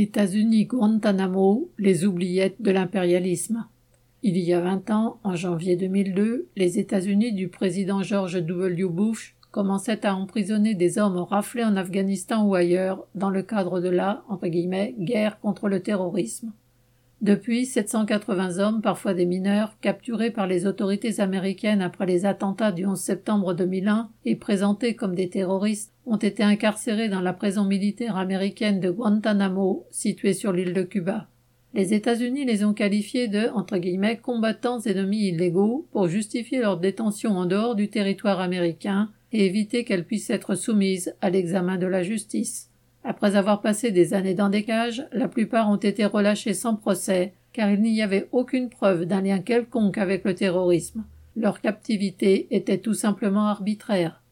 États-Unis Guantanamo, les oubliettes de l'impérialisme. Il y a vingt ans, en janvier 2002, les États-Unis du président George W. Bush commençaient à emprisonner des hommes raflés en Afghanistan ou ailleurs dans le cadre de la entre guillemets, guerre contre le terrorisme. Depuis, 780 hommes, parfois des mineurs, capturés par les autorités américaines après les attentats du 11 septembre 2001 et présentés comme des terroristes, ont été incarcérés dans la prison militaire américaine de Guantanamo, située sur l'île de Cuba. Les États-Unis les ont qualifiés de entre guillemets combattants ennemis illégaux pour justifier leur détention en dehors du territoire américain et éviter qu'elles puissent être soumises à l'examen de la justice. Après avoir passé des années dans des cages, la plupart ont été relâchés sans procès, car il n'y avait aucune preuve d'un lien quelconque avec le terrorisme. Leur captivité était tout simplement arbitraire.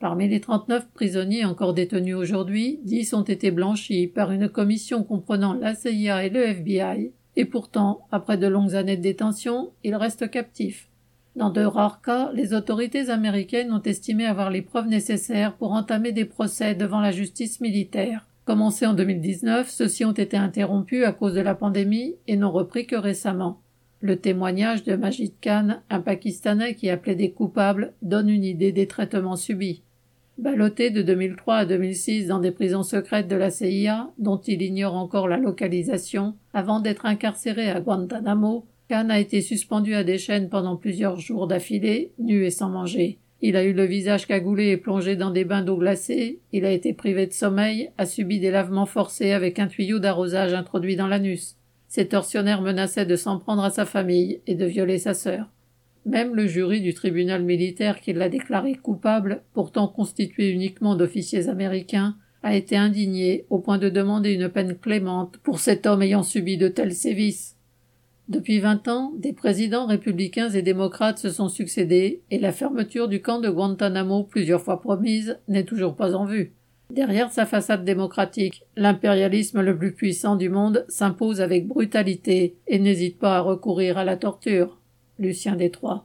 Parmi les 39 prisonniers encore détenus aujourd'hui, 10 ont été blanchis par une commission comprenant la CIA et le FBI, et pourtant, après de longues années de détention, ils restent captifs. Dans de rares cas, les autorités américaines ont estimé avoir les preuves nécessaires pour entamer des procès devant la justice militaire. Commencés en 2019, ceux-ci ont été interrompus à cause de la pandémie et n'ont repris que récemment. Le témoignage de Majid Khan, un Pakistanais qui appelait des coupables, donne une idée des traitements subis. Ballotté de 2003 à 2006 dans des prisons secrètes de la CIA, dont il ignore encore la localisation, avant d'être incarcéré à Guantanamo, Khan a été suspendu à des chaînes pendant plusieurs jours d'affilée, nu et sans manger. Il a eu le visage cagoulé et plongé dans des bains d'eau glacée, il a été privé de sommeil, a subi des lavements forcés avec un tuyau d'arrosage introduit dans l'anus. Ces tortionnaires menaçaient de s'en prendre à sa famille et de violer sa sœur. Même le jury du tribunal militaire qui l'a déclaré coupable, pourtant constitué uniquement d'officiers américains, a été indigné au point de demander une peine clémente pour cet homme ayant subi de tels sévices. Depuis vingt ans, des présidents républicains et démocrates se sont succédés, et la fermeture du camp de Guantanamo, plusieurs fois promise, n'est toujours pas en vue. Derrière sa façade démocratique, l'impérialisme le plus puissant du monde s'impose avec brutalité et n'hésite pas à recourir à la torture. Lucien Détroit.